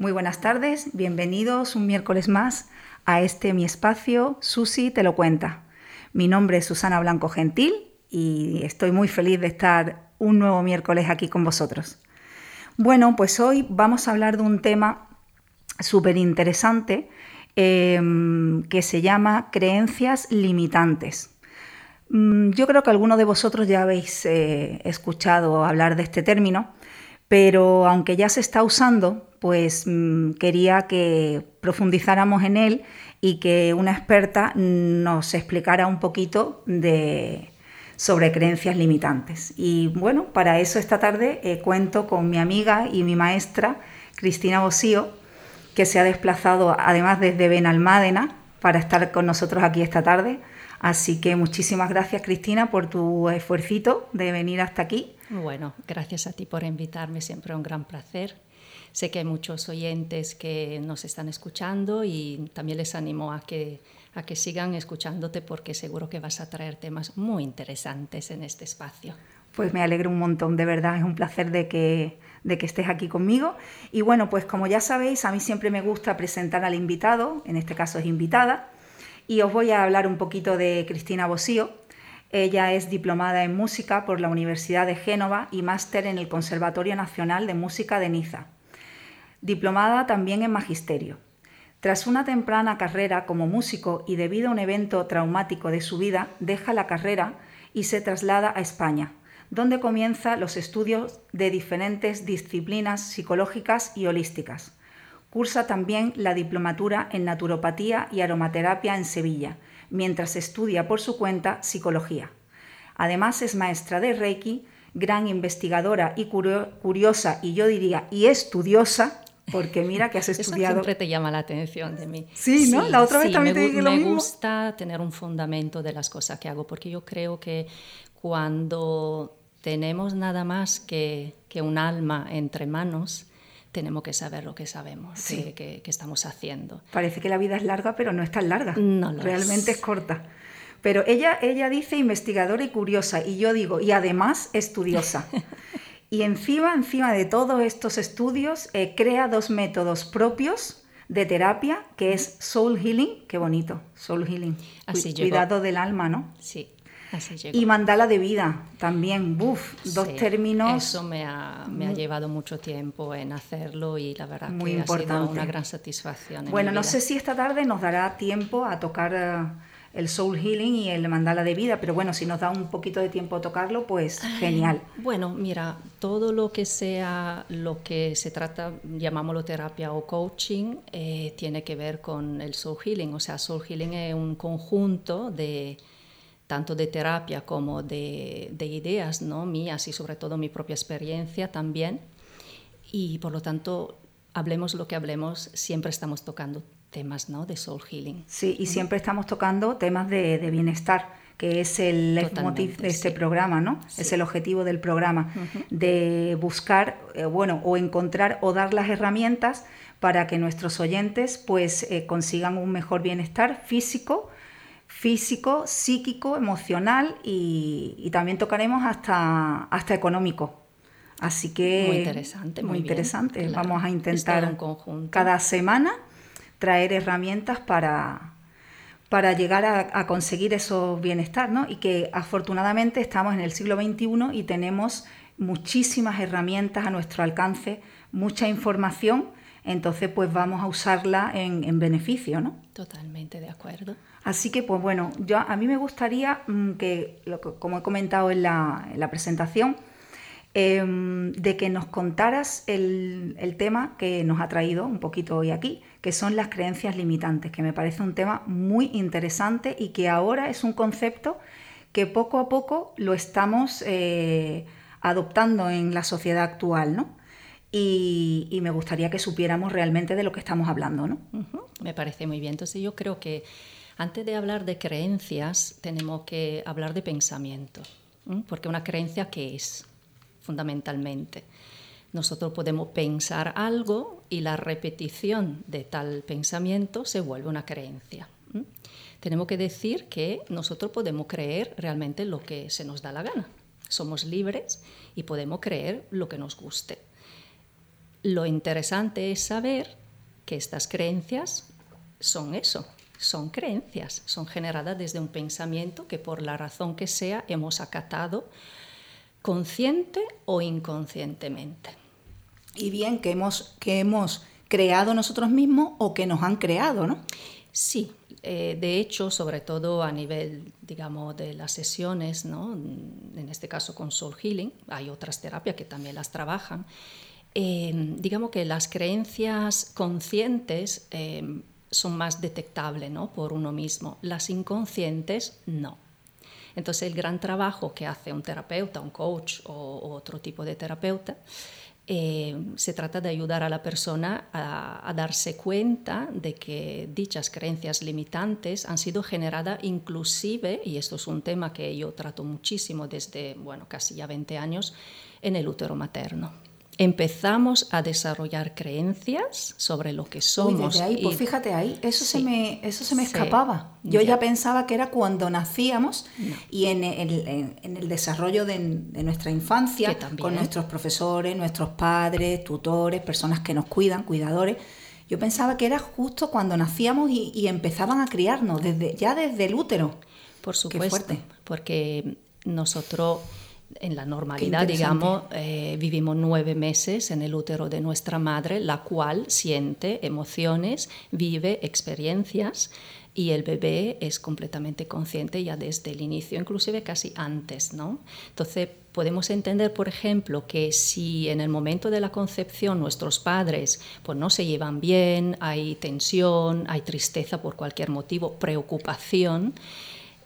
Muy buenas tardes, bienvenidos un miércoles más a este mi espacio, Susi te lo cuenta. Mi nombre es Susana Blanco Gentil y estoy muy feliz de estar un nuevo miércoles aquí con vosotros. Bueno, pues hoy vamos a hablar de un tema súper interesante em, que se llama creencias limitantes. Mm, yo creo que algunos de vosotros ya habéis eh, escuchado hablar de este término, pero aunque ya se está usando, pues mm, quería que profundizáramos en él y que una experta nos explicara un poquito de, sobre creencias limitantes. Y bueno, para eso esta tarde eh, cuento con mi amiga y mi maestra, Cristina Bosío, que se ha desplazado además desde Benalmádena para estar con nosotros aquí esta tarde. Así que muchísimas gracias Cristina por tu esfuerzo de venir hasta aquí. Bueno, gracias a ti por invitarme, siempre un gran placer. Sé que hay muchos oyentes que nos están escuchando y también les animo a que, a que sigan escuchándote porque seguro que vas a traer temas muy interesantes en este espacio. Pues me alegro un montón, de verdad, es un placer de que, de que estés aquí conmigo. Y bueno, pues como ya sabéis, a mí siempre me gusta presentar al invitado, en este caso es invitada, y os voy a hablar un poquito de Cristina Bosío. Ella es diplomada en música por la Universidad de Génova y máster en el Conservatorio Nacional de Música de Niza. Diplomada también en magisterio. Tras una temprana carrera como músico y debido a un evento traumático de su vida, deja la carrera y se traslada a España, donde comienza los estudios de diferentes disciplinas psicológicas y holísticas. Cursa también la diplomatura en naturopatía y aromaterapia en Sevilla, mientras estudia por su cuenta psicología. Además es maestra de Reiki, gran investigadora y curiosa y yo diría y estudiosa, porque mira que has estudiado. Eso siempre te llama la atención de mí. Sí, ¿no? La otra vez también me, te dije lo mismo. Me gusta tener un fundamento de las cosas que hago, porque yo creo que cuando tenemos nada más que, que un alma entre manos, tenemos que saber lo que sabemos, que, estamos haciendo. Parece que la vida es larga, pero no es tan larga. No Realmente es. corta. Pero ella, ella dice investigadora y curiosa, y yo digo, y además estudiosa. y encima, encima de todos estos estudios, eh, crea dos métodos propios de terapia, que es Soul Healing, qué bonito, Soul Healing, Así cuidado del alma, ¿no? Sí. Y mandala de vida también, buf, dos términos. Eso me ha, me ha, llevado mucho tiempo en hacerlo y la verdad muy que importante. ha sido una gran satisfacción. bueno, en mi no vida. sé si esta tarde nos dará tiempo a tocar uh, el Soul Healing y el mandala de vida, pero bueno, si nos da un poquito de tiempo a tocarlo, pues genial. Bueno, mira, todo lo que sea lo que se trata, llamámoslo terapia o coaching, eh, tiene que ver con el Soul Healing. O sea, Soul Healing es un conjunto de tanto de terapia como de, de, ideas ¿no? mías y sobre todo mi propia experiencia también. Y por lo tanto, hablemos lo que hablemos, siempre estamos tocando temas ¿no? de soul healing. Sí, y siempre estamos tocando temas de, de bienestar, que es el leitmotiv de este sí. programa, ¿no? Sí. Es el objetivo del programa, Uh -huh. de buscar, eh, bueno, o encontrar o dar las herramientas para que nuestros oyentes pues eh, consigan un mejor bienestar físico, físico, psíquico, emocional y, y también tocaremos hasta, hasta económico. Así que muy interesante, muy, muy interesante. Bien, claro. Vamos a intentar un conjunto. cada semana traer herramientas para, para llegar a, a, conseguir esos bienestar, ¿no? Y que afortunadamente estamos en el siglo XXI y tenemos muchísimas herramientas a nuestro alcance, mucha información, entonces pues vamos a usarla en, en beneficio, ¿no? Totalmente de acuerdo. Así que, pues bueno, yo, a mí me gustaría mmm, que, como he comentado en la, en la presentación, eh, de que nos contaras el, tema que nos ha traído un poquito hoy aquí, que son las creencias limitantes, que me parece un tema muy interesante y que ahora es un concepto que poco a poco lo estamos eh, adoptando en la sociedad actual, ¿no? Y, me gustaría que supiéramos realmente de lo que estamos hablando, ¿no? Me parece muy bien. Entonces yo creo que antes de hablar de creencias tenemos que hablar de pensamiento, porque una creencia qué es fundamentalmente. Nosotros podemos pensar algo y la repetición de tal pensamiento se vuelve una creencia. Tenemos que decir que nosotros podemos creer realmente lo que se nos da la gana. Somos libres y podemos creer lo que nos guste. lo interesante es saber que estas creencias son eso, son creencias, son generadas desde un pensamiento que por la razón que sea hemos acatado consciente o inconscientemente. Y bien, que hemos, que hemos creado nosotros mismos o que nos han creado, ¿no? Sí, eh, de hecho, sobre todo a nivel, digamos, de las sesiones, ¿no? en este caso con Soul Healing, hay otras terapias que también las trabajan, eh, digamos que las creencias conscientes eh, son más detectables ¿no? por uno mismo, las inconscientes no. Entonces el gran trabajo que hace un terapeuta, un coach o otro tipo de terapeuta eh, se trata de ayudar a la persona a, darse cuenta de que dichas creencias limitantes han sido generadas inclusive, y esto es un tema que yo trato muchísimo desde, bueno, casi ya 20 años, en el útero materno empezamos a desarrollar creencias sobre lo que somos. Uy, ahí, pues fíjate ahí, eso se me, eso se me escapaba. Yo ya. pensaba que era cuando nacíamos y en el, en, el, desarrollo de, nuestra infancia, con nuestros profesores, nuestros padres, tutores, personas que nos cuidan, cuidadores. Yo pensaba que era justo cuando nacíamos y, empezaban a criarnos, desde, ya desde el útero. Por supuesto, porque nosotros en la normalidad, digamos, eh, vivimos nueve meses en el útero de nuestra madre, la cual siente emociones, vive experiencias y el bebé es completamente consciente ya desde el inicio, inclusive casi antes, ¿no? Entonces podemos entender, por ejemplo, que si en el momento de la concepción nuestros padres pues no se llevan bien, hay tensión, hay tristeza por cualquier motivo, preocupación,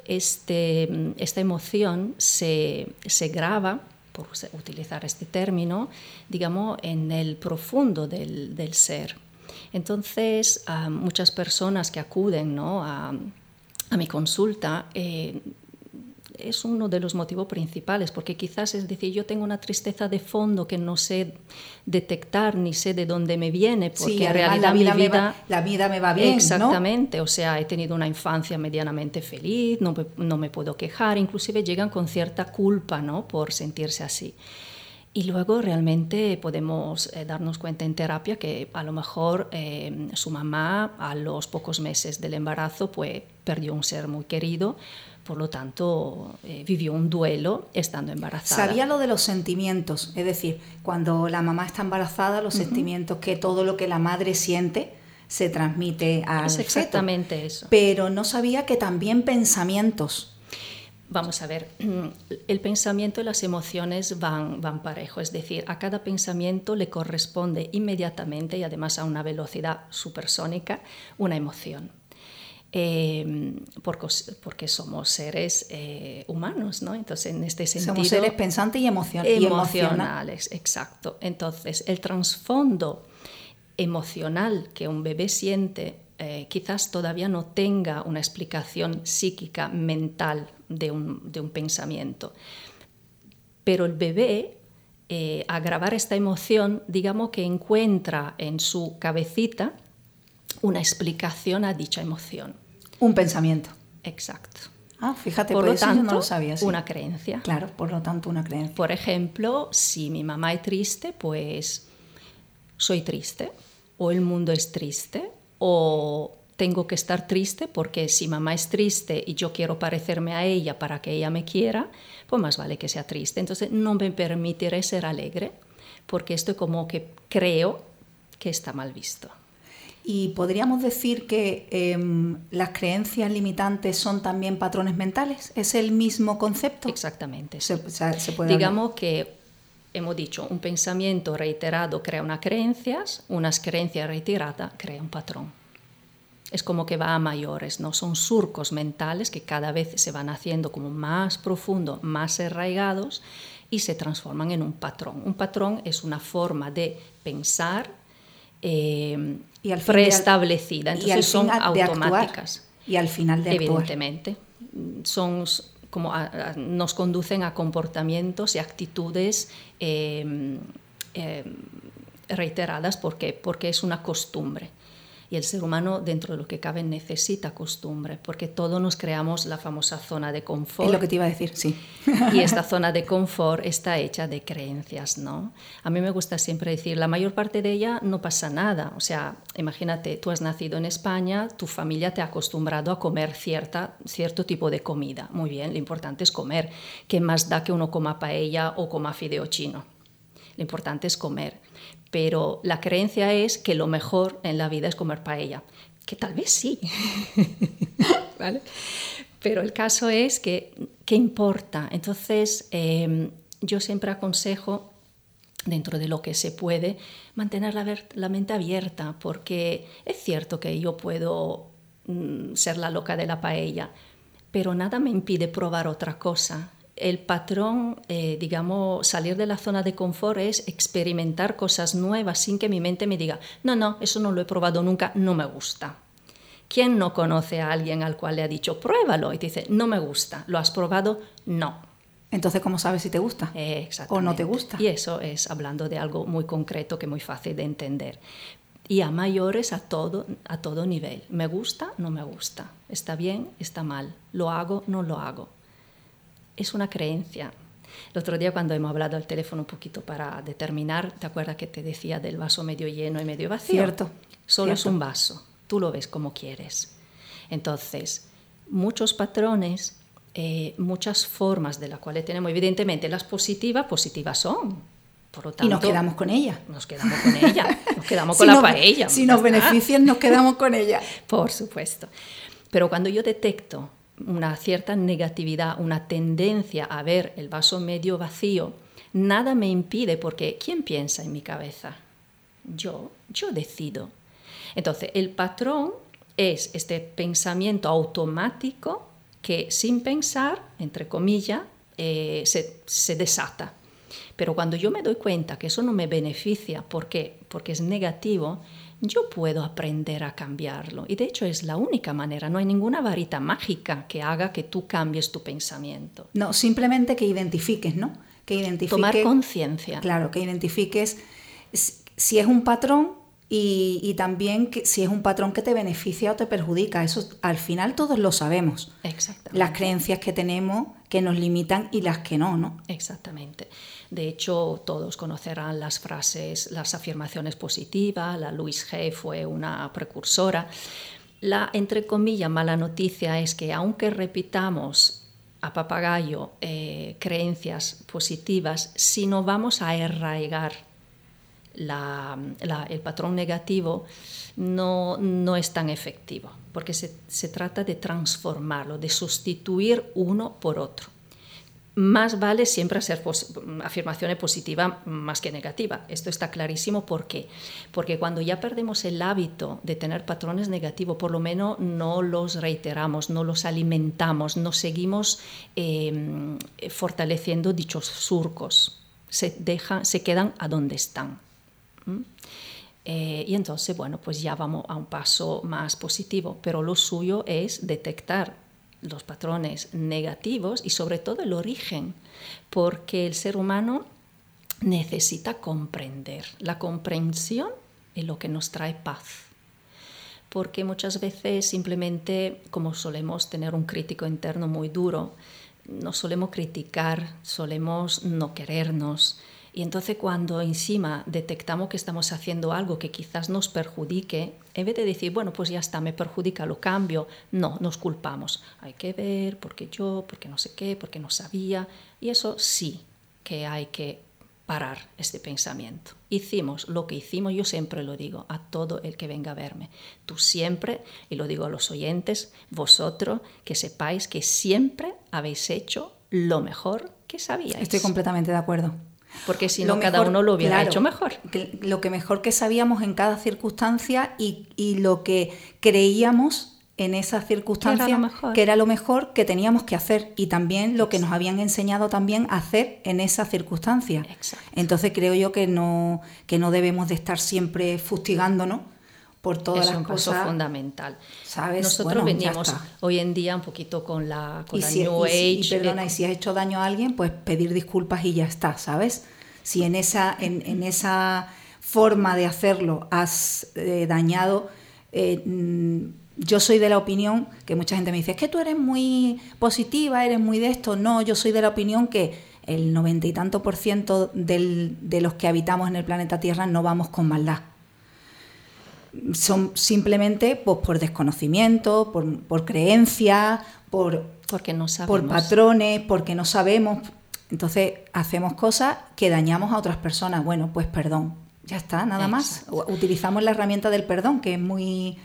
este, esta emoción se, graba, por utilizar este término, digamos, en el profundo del, ser. Entonces, muchas personas que acuden a, mi consulta eh, es uno de los motivos principales, porque quizás es decir, yo tengo una tristeza de fondo que no sé detectar ni sé de dónde me viene, porque en realidad la vida, mi vida, me va, la vida me va bien. Exactamente, o sea, he tenido una infancia medianamente feliz, no, no me puedo quejar, inclusive llegan con cierta culpa ¿no? por sentirse así. Y luego realmente podemos eh, darnos cuenta en terapia que a lo mejor eh, su mamá a los pocos meses del embarazo pues perdió un ser muy querido, por lo tanto, eh, vivió un duelo estando embarazada. Sabía lo de los sentimientos, es decir, cuando la mamá está embarazada, los sentimientos, que todo lo que la madre siente se transmite al Es exactamente eso. Pero no sabía que también pensamientos. Vamos a ver, el pensamiento y las emociones van, van parejo, es decir, a cada pensamiento le corresponde inmediatamente y además a una velocidad supersónica una emoción. Em, porque, somos seres eh, humanos, ¿no? Entonces, en este sentido... Somos seres pensantes y, emocionales. exacto. Entonces, el trasfondo emocional que un bebé siente eh, quizás todavía no tenga una explicación psíquica, mental de un, pensamiento. Pero el bebé, eh, a grabar esta emoción, digamos que encuentra en su cabecita una explicación a dicha emoción. Un pensamiento. Exacto. Ah, fíjate, por, lo tanto, no lo sabía. Una creencia. Claro, por lo tanto, una creencia. Por ejemplo, si mi mamá es triste, pues soy triste, o el mundo es triste, o tengo que estar triste porque si mamá es triste y yo quiero parecerme a ella para que ella me quiera, pues más vale que sea triste. Entonces no me permitiré ser alegre porque esto como que creo que está mal visto. Y podríamos decir que em, las creencias limitantes son también patrones mentales. ¿Es el mismo concepto? Exactamente. Digamos que hemos dicho, un pensamiento reiterado crea una creencia, unas creencias reiteradas crea un patrón. Es como que va a mayores, ¿no? Son surcos mentales que cada vez se van haciendo como más profundos, más arraigados y se transforman en un patrón. Un patrón es una forma de pensar, eh, y al preestablecida, entonces son automáticas. y al final de Evidentemente, son como nos conducen a comportamientos y actitudes em, em, reiteradas porque, porque es una costumbre. Y el ser humano, dentro de lo que cabe, necesita costumbre, porque todos nos creamos la famosa zona de confort. Es lo que te iba a decir, sí. Y esta zona de confort está hecha de creencias, ¿no? A mí me gusta siempre decir, la mayor parte de ella no pasa nada. O sea, imagínate, tú has nacido en España, tu familia te ha acostumbrado a comer cierta, cierto tipo de comida. Muy bien, lo importante es comer. ¿Qué más da que uno coma paella o coma fideo chino? Lo importante es comer pero la creencia es que lo mejor en la vida es comer paella, que tal vez sí, Pero el caso es que, ¿qué importa? Entonces, em, yo siempre aconsejo, dentro de lo que se puede, mantener la, mente abierta, porque es cierto que yo puedo mm, ser la loca de la paella, pero nada me impide probar otra cosa el patrón, eh, digamos, salir de la zona de confort es experimentar cosas nuevas sin que mi mente me diga, no, no, eso no lo he probado nunca, no me gusta. ¿Quién no conoce a alguien al cual le ha dicho, pruébalo? Y te dice, no me gusta, ¿lo has probado? No. Entonces, ¿cómo sabes si te gusta? Eh, o no te gusta. Y eso es hablando de algo muy concreto que es muy fácil de entender. Y a mayores a todo, a todo nivel. ¿Me gusta? No me gusta. ¿Está bien? ¿Está mal? ¿Lo hago? No lo hago es una creencia. El otro día cuando hemos hablado al teléfono un poquito para determinar, ¿te acuerdas que te decía del vaso medio lleno y medio vacío? Cierto. Solo es un vaso, tú lo ves como quieres. Entonces, muchos patrones, eh, muchas formas de las cuales tenemos, evidentemente las positivas, positivas son. Por lo tanto, y nos quedamos con ella. Nos quedamos con ella, nos quedamos con la paella. Si nos benefician, nos quedamos con ella. Por supuesto. Pero cuando yo detecto una cierta negatividad, una tendencia a ver el vaso medio vacío, nada me impide porque ¿quién piensa en mi cabeza? Yo, yo decido. Entonces, el patrón es este pensamiento automático que sin pensar, entre comillas, eh, se, se desata. Pero cuando yo me doy cuenta que eso no me beneficia, ¿por qué? Porque es negativo, yo puedo aprender a cambiarlo. Y de hecho es la única manera, no hay ninguna varita mágica que haga que tú cambies tu pensamiento. No, simplemente que identifiques, ¿no? Que identifiques, Tomar conciencia. Claro, que identifiques si es un patrón y, también si es un patrón que te beneficia o te perjudica. Eso al final todos lo sabemos. Exactamente. Las creencias que tenemos que nos limitan y las que no, ¿no? Exactamente. De hecho, todos conocerán las frases, las afirmaciones positivas. La Louise Hay fue una precursora. La, entre comillas, mala noticia es que aunque repitamos a papagayo eh, creencias positivas, si no vamos a arraigar el patrón negativo no, no, es tan efectivo, porque se, se trata de transformarlo, de sustituir uno por otro más vale siempre hacer afirmaciones positivas más que negativas. Esto está clarísimo. ¿Por qué? Porque cuando ya perdemos el hábito de tener patrones negativos, por lo menos no los reiteramos, no los alimentamos, no seguimos em, fortaleciendo dichos surcos. Se, deja, se quedan a donde están. Eh, y entonces, bueno, pues ya vamos a un paso más positivo, pero lo suyo es detectar los patrones negativos y sobre todo el origen, porque el ser humano necesita comprender. La comprensión es lo que nos trae paz. Porque muchas veces simplemente, como solemos tener un crítico interno muy duro, nos solemos criticar, solemos no querernos, y entonces cuando encima detectamos que estamos haciendo algo que quizás nos perjudique, en vez de decir, bueno, pues ya está, me perjudica, lo cambio, no, nos culpamos. Hay que ver, porque yo, porque no sé qué, porque no sabía. Y eso sí que hay que parar este pensamiento. Hicimos lo que hicimos, yo siempre lo digo a todo el que venga a verme. Tú siempre, y lo digo a los oyentes, vosotros, que sepáis que siempre habéis hecho lo mejor que sabíais. Estoy completamente de acuerdo porque si no cada uno lo hubiera hecho mejor. lo que mejor que sabíamos en cada circunstancia y, lo que creíamos en esa circunstancia que era, lo mejor que teníamos que hacer y también lo que nos habían enseñado también a hacer en esa circunstancia. Entonces creo yo que no, que no debemos de estar siempre fustigándonos por todas es las cosas. Es fundamental. ¿Sabes? Nosotros venimos hoy en día un poquito con la, con New Age. Y, perdona, y si has hecho daño a alguien, pues pedir disculpas y ya está, ¿sabes? Si en esa, en, esa forma de hacerlo has eh, dañado, eh, mm, yo soy de la opinión que mucha gente me dice, es que tú eres muy positiva, eres muy de esto. No, yo soy de la opinión que el noventa y tanto por ciento de los que habitamos en el planeta Tierra no vamos con maldad. Son simplemente pues, por desconocimiento, por, por creencia, por, porque no por patrones, porque no sabemos. Entonces hacemos cosas que dañamos a otras personas. Bueno, pues perdón, ya está, nada más. Utilizamos la herramienta del perdón, que es muy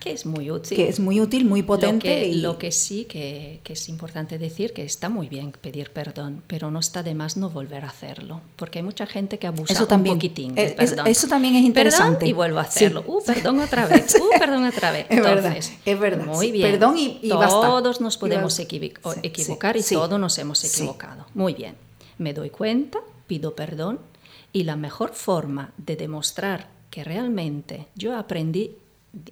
que es muy útil. Que es muy útil, muy potente. Lo que, y... lo que sí que, que, es importante decir que está muy bien pedir perdón, pero no está de más no volver a hacerlo, porque hay mucha gente que abusa eso también, un poquitín de perdón. Eso también es interesante. Perdón y vuelvo a hacerlo. Sí. Uh, perdón otra vez. Uh, perdón otra vez. es Entonces, verdad, es verdad. Muy bien. Perdón y, y Todos basta. nos podemos sí, equivocar y todos nos hemos equivocado. Muy bien. Me doy cuenta, pido perdón y la mejor forma de demostrar que realmente yo aprendí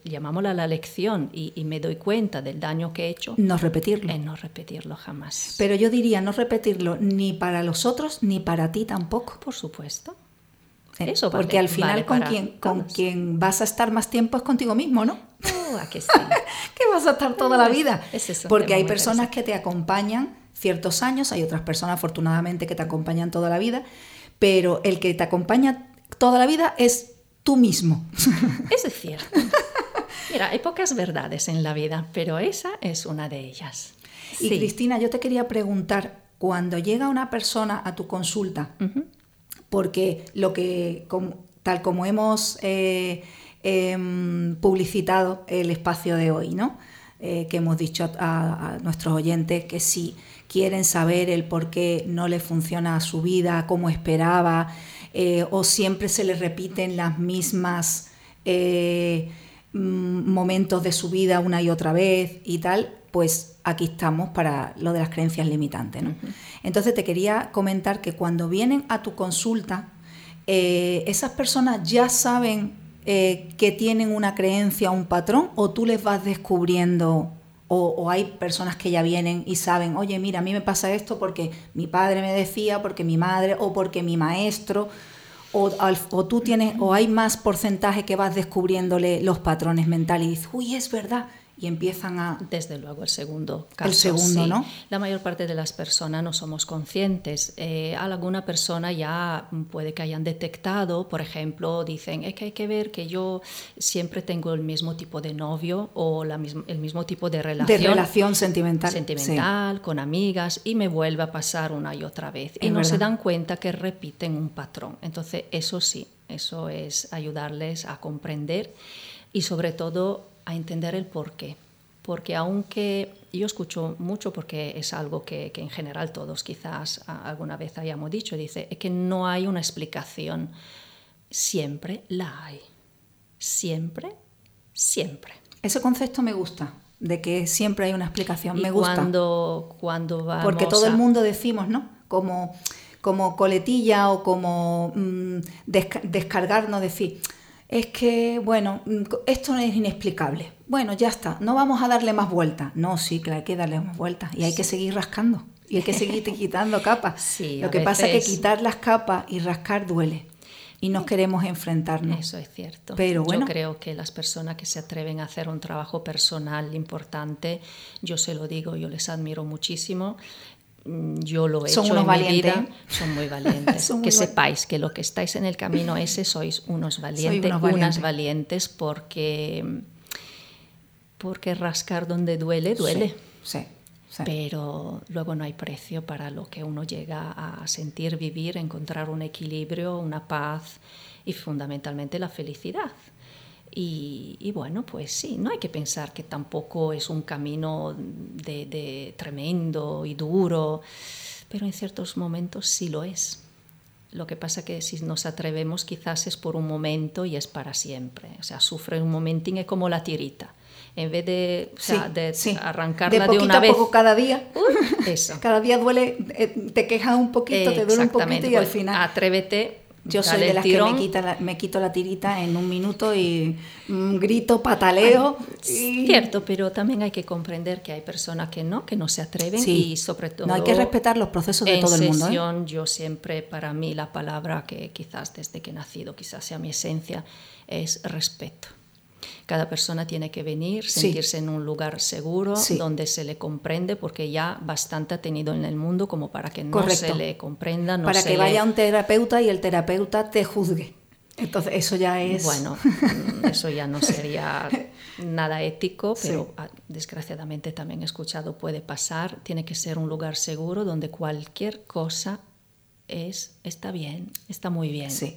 llamámosla la lección y, y, me doy cuenta del daño que he hecho. No repetirlo. Es no repetirlo jamás. Pero yo diría no repetirlo ni para los otros ni para ti tampoco. Por supuesto. Eso vale, porque al final vale con, quien, con quien vas a estar más tiempo es contigo mismo, ¿no? Oh, ¿a que, sí? que vas a estar toda la vida. Es eso, porque hay personas que te acompañan ciertos años, hay otras personas afortunadamente que te acompañan toda la vida, pero el que te acompaña toda la vida es tú mismo. Eso es cierto. Mira, hay pocas verdades en la vida, pero esa es una de ellas. Y sí. Cristina, yo te quería preguntar, cuando llega una persona a tu consulta, uh -huh. porque lo que, tal como hemos eh, eh, publicitado el espacio de hoy, ¿no? Eh, que hemos dicho a, a, nuestros oyentes que si quieren saber el por qué no le funciona su vida como esperaba, eh, o siempre se les repiten las mismas eh, momentos de su vida una y otra vez y tal, pues aquí estamos para lo de las creencias limitantes. ¿no? Uh -huh. Entonces te quería comentar que cuando vienen a tu consulta, eh, esas personas ya saben eh, que tienen una creencia, un patrón, o tú les vas descubriendo o, o, hay personas que ya vienen y saben, oye, mira, a mí me pasa esto porque mi padre me decía, porque mi madre o porque mi maestro, o, o tú tienes, o hay más porcentaje que vas descubriéndole los patrones mentales y dices, uy, es verdad, y empiezan a... Desde luego, el segundo caso. El segundo, sí. ¿no? La mayor parte de las personas no somos conscientes. Eh, alguna persona ya puede que hayan detectado, por ejemplo, dicen, es que hay que ver que yo siempre tengo el mismo tipo de novio o la el mismo tipo de relación. De relación sentimental. Sentimental, sí. con amigas, y me vuelve a pasar una y otra vez. Es y no verdad. se dan cuenta que repiten un patrón. Entonces, eso sí, eso es ayudarles a comprender y sobre todo a entender el por qué. Porque aunque yo escucho mucho, porque es algo que, que en general todos quizás alguna vez hayamos dicho, dice, es que no hay una explicación. Siempre la hay. Siempre, siempre. Ese concepto me gusta, de que siempre hay una explicación. Y me gusta. Cuando, cuando vamos Porque todo a... el mundo decimos, ¿no? Como, como coletilla o como mmm, desca descargarnos, decir es que, bueno, esto es inexplicable. Bueno, ya está, no vamos a darle más vueltas. No, sí, claro, hay que darle más vueltas y hay que seguir rascando y hay que seguir quitando capas. Sí, Lo que pasa es que quitar las capas y rascar duele y nos queremos enfrentarnos. Eso es cierto. Pero bueno, yo creo que las personas que se atreven a hacer un trabajo personal importante, yo se lo digo, yo les admiro muchísimo yo lo he son hecho unos en valientes. mi vida, son muy valientes. son muy que sepáis que lo que estáis en el camino ese sois unos valientes, unos valientes. unas valientes porque porque rascar donde duele, duele. Sí, sí, sí. Pero luego no hay precio para lo que uno llega a sentir, vivir, encontrar un equilibrio, una paz y fundamentalmente la felicidad. Y, y, bueno, pues sí, no hay que pensar que tampoco es un camino de, de, tremendo y duro, pero en ciertos momentos sí lo es. Lo que pasa que si nos atrevemos quizás es por un momento y es para siempre. O sea, sufre un momentín, es como la tirita. En vez de, o sea, sí, de sí. arrancarla de, de, una a vez. poco cada día. Uh, eso. cada día duele, eh, te quejas un poquito, te duele un poquito y pues al final. Atrévete yo soy de las tirón. que me, quita la, me, quito la tirita en un minuto y mm, grito, pataleo. Y... Cierto, pero también hay que comprender que hay personas que no, que no se atreven sí. y sobre todo... No hay que respetar los procesos de todo el mundo. ¿eh? yo siempre, para mí la palabra que quizás desde que he nacido, quizás sea mi esencia, es respeto. Cada persona tiene que venir, sentirse en un lugar seguro, donde se le comprende, porque ya bastante ha tenido en el mundo como para que no se le comprenda. No para que vaya un terapeuta y el terapeuta te juzgue. Entonces, eso ya es... Bueno, eso ya no sería nada ético, pero ah, desgraciadamente también he escuchado, puede pasar, tiene que ser un lugar seguro donde cualquier cosa es, está bien, está muy bien. Sí.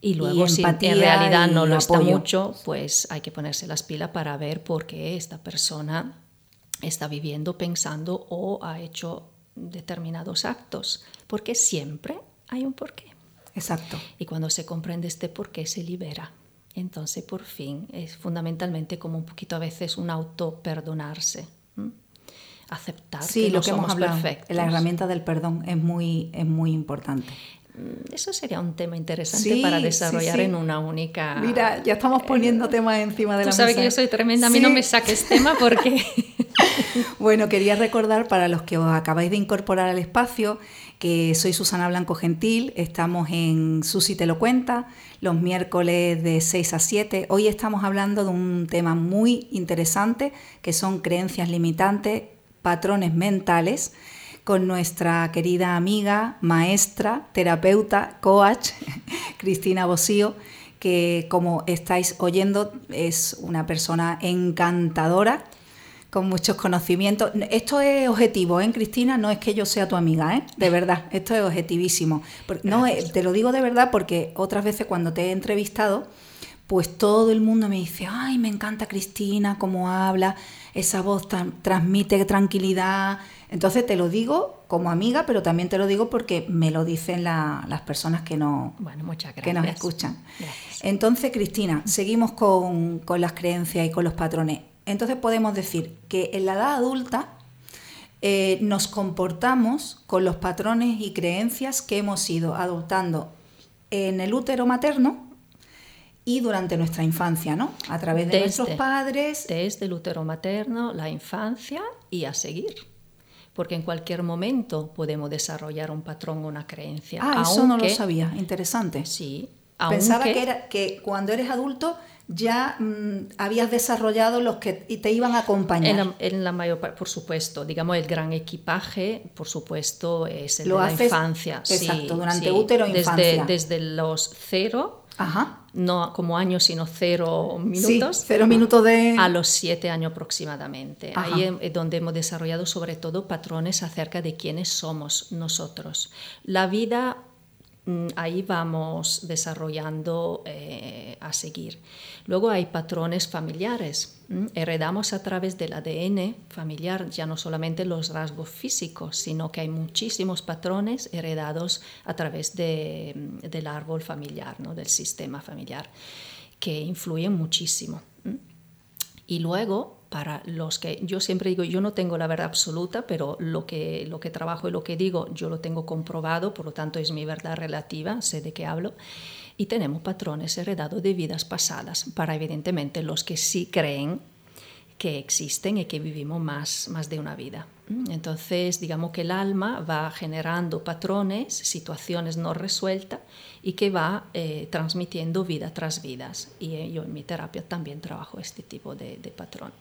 Y luego, si en realidad no lo está mucho, pues hay que ponerse las pilas para ver por qué esta persona está viviendo, pensando o ha hecho determinados actos. Porque siempre hay un porqué. Exacto. Y cuando se comprende este porqué, se libera. Entonces, por fin, es fundamentalmente como un poquito a veces un auto perdonarse. Aceptar que lo que hemos hablado, La herramienta del perdón es muy, es muy importante. Mm, eso sería un tema interesante para desarrollar en una única. Mira, ya estamos poniendo eh, temas encima de la mesa. Sabes que yo soy tremenda, a mí no me saques tema porque. bueno, quería recordar para los que os acabáis de incorporar al espacio que soy Susana Blanco Gentil, estamos en Susi te lo cuenta los miércoles de 6 a 7. Hoy estamos hablando de un tema muy interesante que son creencias limitantes, patrones mentales con nuestra querida amiga, maestra, terapeuta, coach, Cristina Bosío, que como estáis oyendo es una persona encantadora, con muchos conocimientos. Esto es objetivo, ¿eh, Cristina? No es que yo sea tu amiga, ¿eh? De verdad, esto es objetivísimo. No, eh, te lo digo de verdad porque otras veces cuando te he entrevistado, pues todo el mundo me dice, ay, me encanta Cristina, cómo habla, esa voz transmite tranquilidad, entonces te lo digo como amiga, pero también te lo digo porque me lo dicen las personas que, no, que nos escuchan. Entonces, Cristina, seguimos con, las creencias y con los patrones. Entonces podemos decir que en la edad adulta eh, nos comportamos con los patrones y creencias que hemos ido adoptando en el útero materno y durante nuestra infancia, ¿no? A través de nuestros padres. Desde el útero materno, la infancia y a seguir porque en cualquier momento podemos desarrollar un patrón o una creencia. Ah, eso no lo sabía, interesante. Sí. Pensaba que, era, que cuando eres adulto ya mm, habías desarrollado los que te iban a acompañar. En la, mayor parte, por supuesto, digamos, el gran equipaje, por supuesto, es el de la infancia. Exacto, durante útero e infancia. Desde, desde los cero Ajá. No como años, sino cero minutos. cero minutos de... A los siete años aproximadamente. Ahí es donde hemos desarrollado sobre todo patrones acerca de quiénes somos nosotros. La vida ahí vamos desarrollando eh, a seguir. Luego hay patrones familiares. Heredamos a través del ADN familiar ya no solamente los rasgos físicos, sino que hay muchísimos patrones heredados a través mm, del árbol familiar, ¿no? del sistema familiar, que influyen muchísimo. Y luego para los que yo siempre digo, yo no tengo la verdad absoluta, pero lo que, lo que trabajo y lo que digo yo lo tengo comprobado, por lo tanto es mi verdad relativa, sé de qué hablo. Y tenemos patrones heredados de vidas pasadas, para evidentemente los que sí creen que existen y que vivimos más, más de una vida. Entonces, digamos que el alma va generando patrones, situaciones no resueltas y que va eh, transmitiendo vida tras vida. Y eh, yo en mi terapia también trabajo este tipo de, de patrón.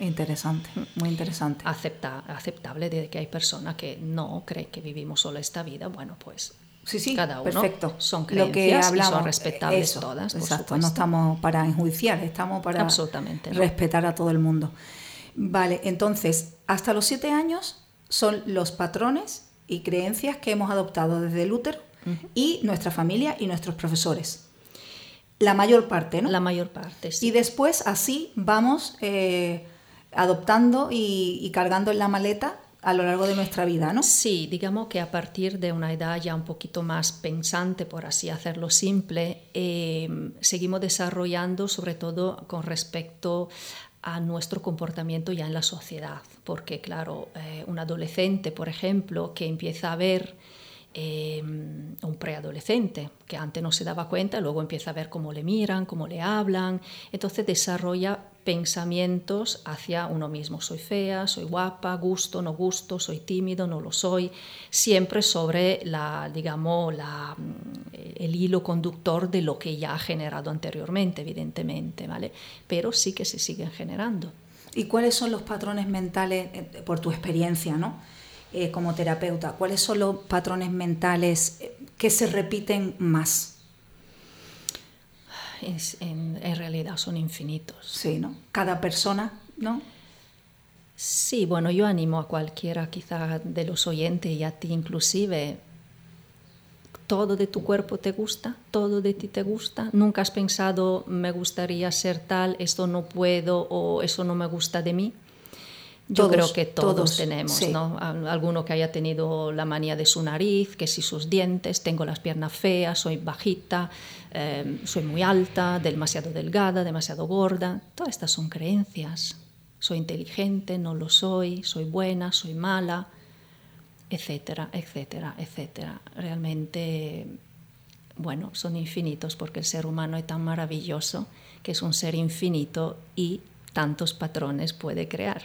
Interesante, muy interesante. Acepta, aceptable de que hay personas que no creen que vivimos solo esta vida. Bueno, pues sí, sí, cada uno perfecto. son creencias Lo que hablamos, y son respetables todas. exacto, no estamos para enjuiciar, estamos para Absolutamente, respetar a todo el mundo. Vale, entonces, hasta los siete años son los patrones y creencias que hemos adoptado desde el útero y nuestra familia y nuestros profesores. La mayor parte, ¿no? La mayor parte, sí. Y después así vamos eh, adoptando y, cargando en la maleta a lo largo de nuestra vida, ¿no? Sí, digamos que a partir de una edad ya un poquito más pensante, por así hacerlo simple, eh, seguimos desarrollando sobre todo con respecto a nuestro comportamiento ya en la sociedad, porque claro, eh, un adolescente, por ejemplo, que empieza a ver em, un preadolescente que antes no se daba cuenta, luego empieza a ver cómo le miran, cómo le hablan, entonces desarrolla pensamientos hacia uno mismo. Soy fea, soy guapa, gusto, no gusto, soy tímido, no lo soy, siempre sobre la, digamos, la, el hilo conductor de lo que ya ha generado anteriormente, evidentemente, ¿vale? Pero sí que se siguen generando. ¿Y cuáles son los patrones mentales, eh, por tu experiencia, ¿no? Eh, como terapeuta, cuáles son los patrones mentales eh, que se repiten más? en, en, realidad son infinitos. Sí, ¿no? Cada persona, ¿no? Sí, bueno, yo animo a cualquiera quizá de los oyentes y a ti inclusive. ¿Todo de tu cuerpo te gusta? ¿Todo de ti te gusta? ¿Nunca has pensado, me gustaría ser tal, esto no puedo o eso no me gusta de mí? Yo creo que todos, tenemos, ¿no? Alguno que haya tenido la manía de su nariz, que si sus dientes, tengo las piernas feas, soy bajita, em, soy muy alta, demasiado delgada, demasiado gorda. Todas estas son creencias. Soy inteligente, no lo soy, soy buena, soy mala, etcétera, etcétera, etcétera. Realmente, bueno, son infinitos porque el ser humano es tan maravilloso que es un ser infinito y tantos patrones puede crear.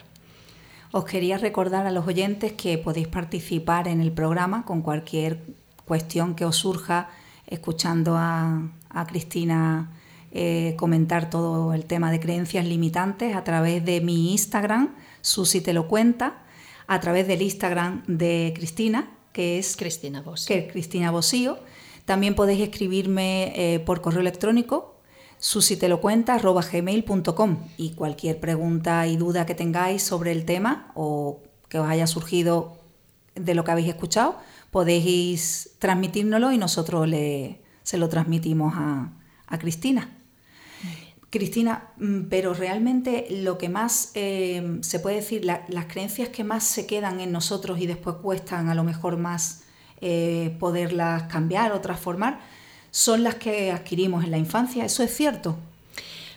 Os quería recordar a los oyentes que podéis participar en el programa con cualquier cuestión que os surja, escuchando a, Cristina eh, comentar todo el tema de creencias limitantes a través de mi Instagram, Susi te lo cuenta, a través del Instagram de Cristina, que es Cristina Bosío. Que Cristina Bosío. También podéis escribirme eh, por correo electrónico susitelocuenta.gmail.com y cualquier pregunta y duda que tengáis sobre el tema o que os haya surgido de lo que habéis escuchado, podéis transmitírnoslo y nosotros le, se lo transmitimos a, Cristina. Cristina, mm, pero realmente lo que más eh, se puede decir, las creencias que más se quedan en nosotros y después cuestan a lo mejor más eh, poderlas cambiar o transformar, son las que adquirimos en la infancia. ¿Eso es cierto?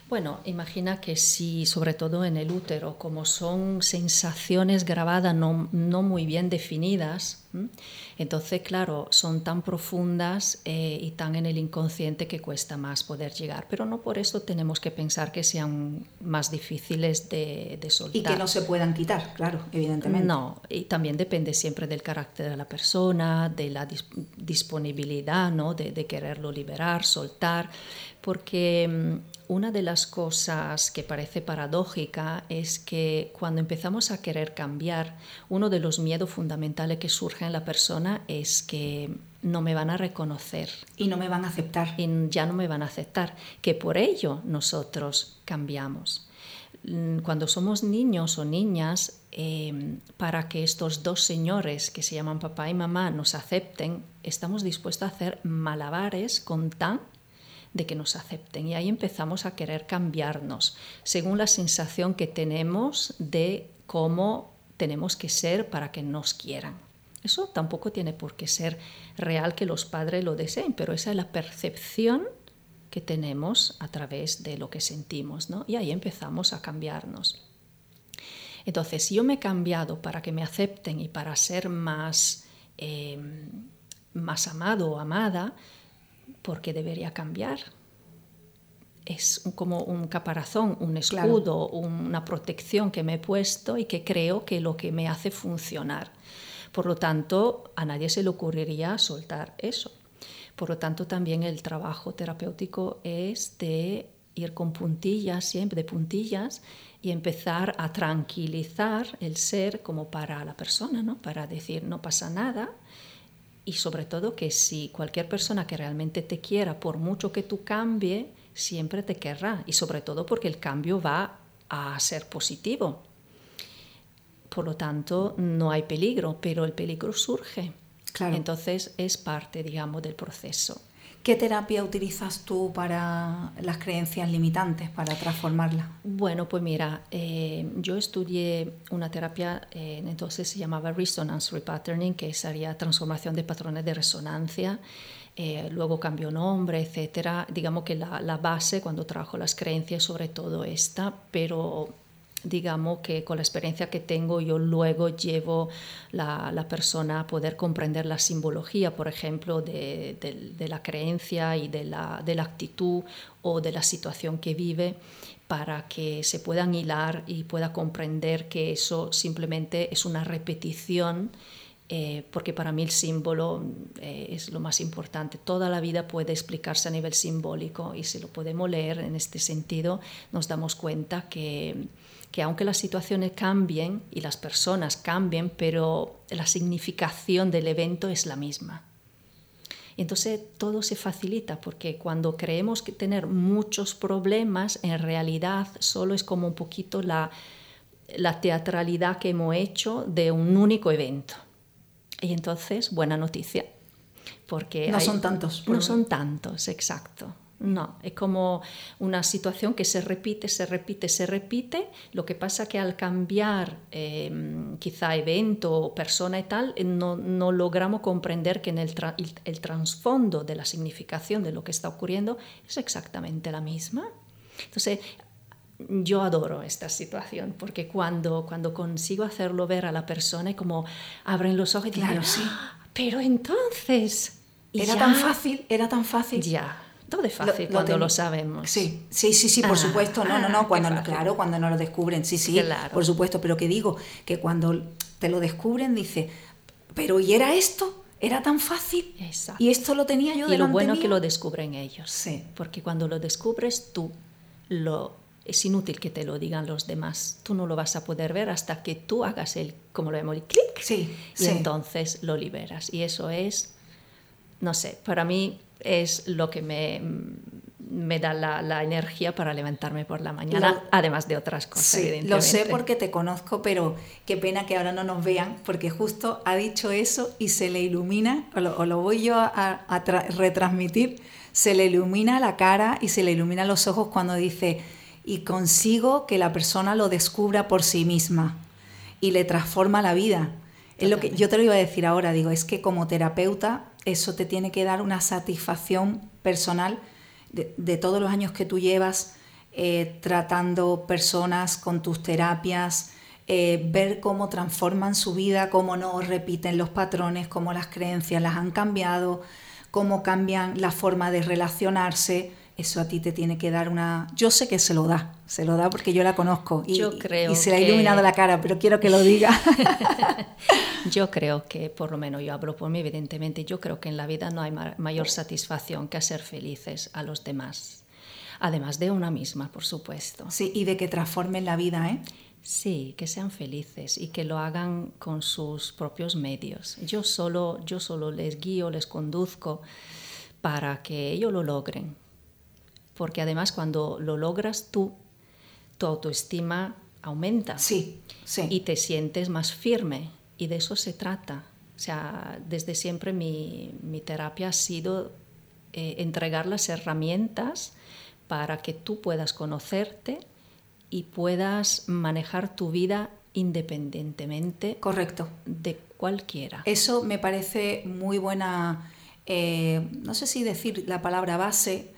Bueno, imagina que si, sobre todo en el útero, como son sensaciones grabadas no, muy bien definidas, entonces, claro, son tan profundas eh, y tan en el inconsciente que cuesta más poder llegar. Pero no por eso tenemos que pensar que sean más difíciles de, soltar. Y que no se puedan quitar, claro, evidentemente. No, y también depende siempre del carácter de la persona, de la disponibilidad, ¿no? de, de quererlo liberar, soltar, porque mm, una de las cosas que parece paradójica es que cuando empezamos a querer cambiar, uno de los miedos fundamentales que surge en la persona es que no me van a reconocer. Y no me van a aceptar. Y ya no me van a aceptar, que por ello nosotros cambiamos. Mm, cuando somos niños o niñas, em, para que estos dos señores que se llaman papá y mamá nos acepten, estamos dispuestos a hacer malabares con tan de que nos acepten. Y ahí empezamos a querer cambiarnos según la sensación que tenemos de cómo tenemos que ser para que nos quieran. Eso tampoco tiene por qué ser real que los padres lo deseen, pero esa es la percepción que tenemos a través de lo que sentimos, ¿no? Y ahí empezamos a cambiarnos. Entonces, si yo me he cambiado para que me acepten y para ser más, eh, más amado o amada, porque debería cambiar. Es como un caparazón, un escudo, una protección que me he puesto y que creo que lo que me hace funcionar. Por lo tanto, a nadie se le ocurriría soltar eso. Por lo tanto, también el trabajo terapéutico es de ir con puntillas, siempre de puntillas, y empezar a tranquilizar el ser como para la persona, ¿no? Para decir, no pasa nada, y sobre todo que si cualquier persona que realmente te quiera, por mucho que tú cambie, siempre te querrá y sobre todo porque el cambio va a ser positivo. Por lo tanto, no hay peligro, pero el peligro surge. Claro. Entonces es parte, digamos, del proceso. ¿Qué terapia utilizas tú para las creencias limitantes, para transformarlas? Bueno, pues mira, eh, yo estudié una terapia, eh, entonces se llamaba Resonance Repatterning, que sería transformación de patrones de resonancia. Eh, luego cambió nombre, etcétera. Digamos que la, la, base cuando trabajo las creencias sobre todo esta, pero digamos que con la experiencia que tengo yo luego llevo la, la persona a poder comprender la simbología, por ejemplo, de, de, la creencia y de la, de la actitud o de la situación que vive para que se puedan hilar y pueda comprender que eso simplemente es una repetición eh, porque para mí el símbolo eh, es lo más importante. Toda la vida puede explicarse a nivel simbólico y si lo podemos leer en este sentido, nos damos cuenta que, que aunque las situaciones cambien y las personas cambien, pero la significación del evento es la misma. entonces todo se facilita porque cuando creemos que tener muchos problemas, en realidad solo es como un poquito la, la teatralidad que hemos hecho de un único evento. Y entonces, buena noticia. Porque no son tantos. No son tantos, exacto. No, es como una situación que se repite, se repite, se repite. Lo que pasa que al cambiar em, quizá evento, persona y tal, eh, no, no logramos comprender que en el, el, trasfondo de la significación de lo que está ocurriendo es exactamente la misma. Entonces, yo adoro esta situación porque cuando, cuando consigo hacerlo ver a la persona es como abren los ojos y claro, sí. Ah, pero entonces... Era tan fácil, era tan fácil. Ya, todo es fácil cuando lo sabemos. Sí, sí, sí, sí, por ah, supuesto. No, no, no, cuando, claro, cuando no lo descubren, sí, sí, por supuesto. Pero que digo, que cuando te lo descubren, dice, pero ¿y era esto? Era tan fácil. Exacto. Y esto lo tenía yo Y lo bueno es que lo descubren ellos. Sí. Porque cuando lo descubres tú, lo es inútil que te lo digan los demás. Tú no lo vas a poder ver hasta que tú hagas el, como lo vemos, el clic. Sí, y entonces lo liberas. Y eso es, no sé, para mí es lo que me, me da la, energía para levantarme por la mañana, además de otras cosas. Sí, lo sé porque te conozco, pero qué pena que ahora no nos vean, porque justo ha dicho eso y se le ilumina, o lo, voy yo a, a retransmitir, se le ilumina la cara y se le ilumina los ojos cuando dice y consigo que la persona lo descubra por sí misma y le transforma la vida. Es lo que yo te lo iba a decir ahora, digo, es que como terapeuta eso te tiene que dar una satisfacción personal de, todos los años que tú llevas eh, tratando personas con tus terapias, eh, ver cómo transforman su vida, cómo no repiten los patrones, cómo las creencias las han cambiado, cómo cambian la forma de relacionarse eso a ti te tiene que dar una... Yo sé que se lo da, se lo da porque yo la conozco y, yo creo y se le ha iluminado la cara, pero quiero que lo diga. yo creo que, por lo menos yo hablo por mí, evidentemente, yo creo que en la vida no hay mayor satisfacción que hacer felices a los demás, además de una misma, por supuesto. Sí, y de que transformen la vida, ¿eh? Sí, que sean felices y que lo hagan con sus propios medios. Yo solo, yo solo les guío, les conduzco para que ellos lo logren porque además cuando lo logras tú, tu autoestima aumenta. Sí, sí. Y te sientes más firme. Y de eso se trata. O sea, desde siempre mi, terapia ha sido eh, entregar las herramientas para que tú puedas conocerte y puedas manejar tu vida independientemente Correcto. de cualquiera. Eso me parece muy buena, eh, no sé si decir la palabra base,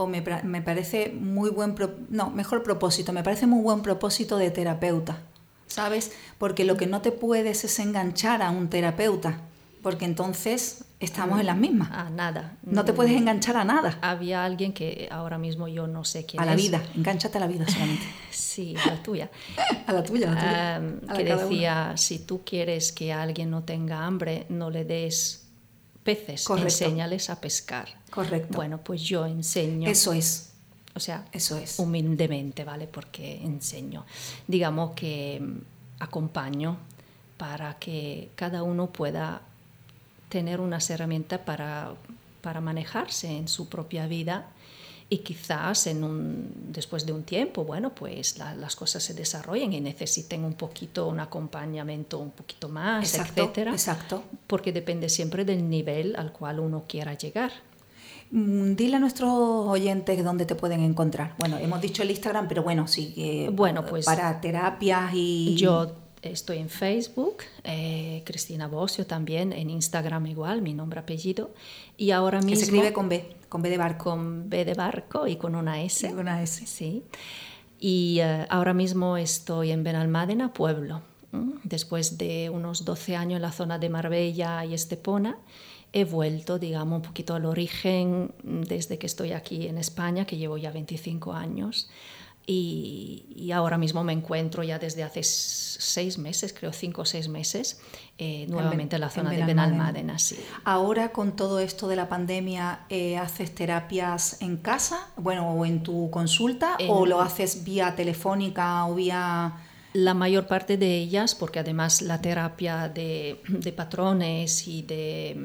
o me, me parece muy buen, no, mejor propósito, me parece muy buen propósito de terapeuta, ¿sabes? Porque lo que no te puedes es enganchar a un terapeuta, porque entonces estamos en las mismas. A nada. No te puedes enganchar a nada. Había alguien que ahora mismo yo no sé quién A la vida, enganchate a la vida solamente. sí, a la tuya. a la tuya, a la que decía, si tú quieres que alguien no tenga hambre, no le des peces, enséñales a pescar. Correcto. Bueno, pues yo enseño. Eso es. O sea, eso es. Humildemente, ¿vale? Porque enseño. Digamos que mm, acompaño para que cada uno pueda tener unas herramientas para, para manejarse en su propia vida y quizás en un, después de un tiempo, bueno, pues las cosas se desarrollen y necesiten un poquito, un acompañamiento un poquito más, exacto, etcétera. Exacto. Porque depende siempre del nivel al cual uno quiera llegar. Mm, dile a nuestros oyentes dónde te pueden encontrar. Bueno, hemos dicho el Instagram, pero bueno, sí que bueno, pues, para terapias y... Yo estoy en Facebook, eh, Cristina Bocio también, en Instagram igual, mi nombre, apellido. Y ahora mismo... Que se escribe con B, con B de barco. Con B de barco y con una S. con una S. Sí. Y eh, ahora mismo estoy en Benalmádena, pueblo. Después de unos 12 años en la zona de Marbella y Estepona, he vuelto, digamos, un poquito al origen desde que estoy aquí en España, que llevo ya 25 años. Y, ahora mismo me encuentro ya desde hace seis meses, creo cinco o seis meses, eh, nuevamente en, la zona de Benalmádena. Sí. Ahora con todo esto de la pandemia, eh, ¿haces terapias en casa, bueno, o en tu consulta, o lo haces vía telefónica o vía la mayor parte de ellas, porque además la terapia de, patrones y de,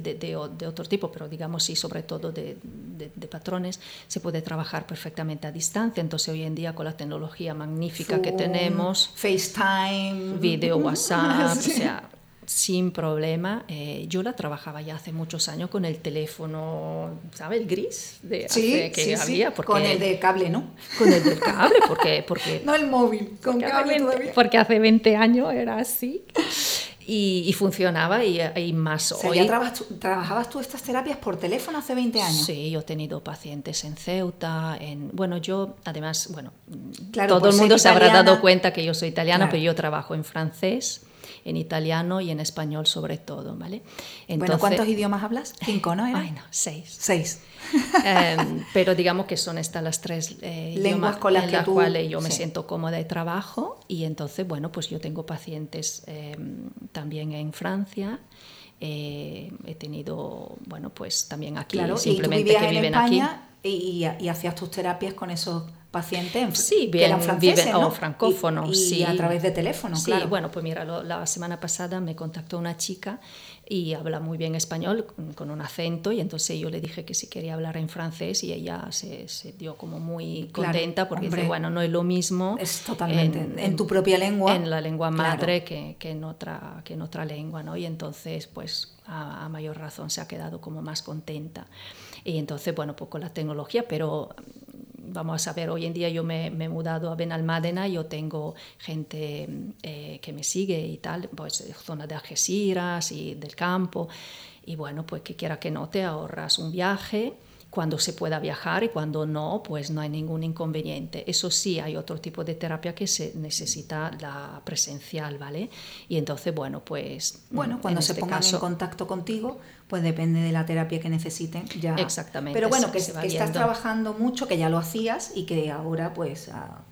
de, otro tipo, pero digamos sí, sobre todo de, patrones, se puede trabajar perfectamente a distancia. Entonces hoy en día con la tecnología magnífica que tenemos, FaceTime, video, WhatsApp, o sea, sin problema. Eh, yo la trabajaba ya hace muchos años con el teléfono, ¿sabes? El gris de sí, que había. Porque, con el de cable, ¿no? Con el del cable, porque... porque no el móvil, con cable todavía. Porque hace 20 años era así. Y, funcionaba y, más hoy. ¿Ya trabajabas tú estas terapias por teléfono hace 20 años? Sí, yo he tenido pacientes en Ceuta, en bueno, yo además, bueno, todo el mundo se habrá dado cuenta que yo soy italiana, pero yo trabajo en francés en italiano y en español sobre todo, ¿vale? Entonces, bueno, ¿cuántos idiomas hablas? Cinco, ¿no? Ay, no, seis. Seis. Em, pero digamos que son estas las tres eh, lenguas con las, en las cuales yo me siento cómoda de trabajo y entonces, bueno, pues yo tengo pacientes em, también en Francia. Eh, he tenido, bueno, pues también aquí, simplemente que viven aquí. Y, y, hacías tus terapias con esos pacientes sí, bien, que eran franceses, o francófonos. Y, a través de teléfono, sí, bueno, pues mira, la semana pasada me contactó una chica y habla muy bien español con, un acento y entonces yo le dije que si quería hablar en francés y ella se, se dio como muy contenta porque dice, bueno, no es lo mismo. Es totalmente en, tu propia lengua. En la lengua madre que, que, en otra, que en otra lengua, ¿no? Y entonces, pues a, a mayor razón se ha quedado como más contenta. Y entonces, bueno, pues con la tecnología, pero vamos a ver, hoy en día yo me, he mudado a Benalmádena, yo tengo gente eh, que me sigue y tal, pues zona de Algeciras y del campo, y bueno, pues que quiera que no, te ahorras un viaje cuando se pueda viajar y cuando no, pues no hay ningún inconveniente. Eso sí, hay otro tipo de terapia que se necesita la presencial, ¿vale? Y entonces, bueno, pues... Bueno, cuando se este pongan en contacto contigo, pues depende de la terapia que necesiten. Ya. Exactamente. Pero bueno, que, estás trabajando mucho, que ya lo hacías y que ahora, pues, a,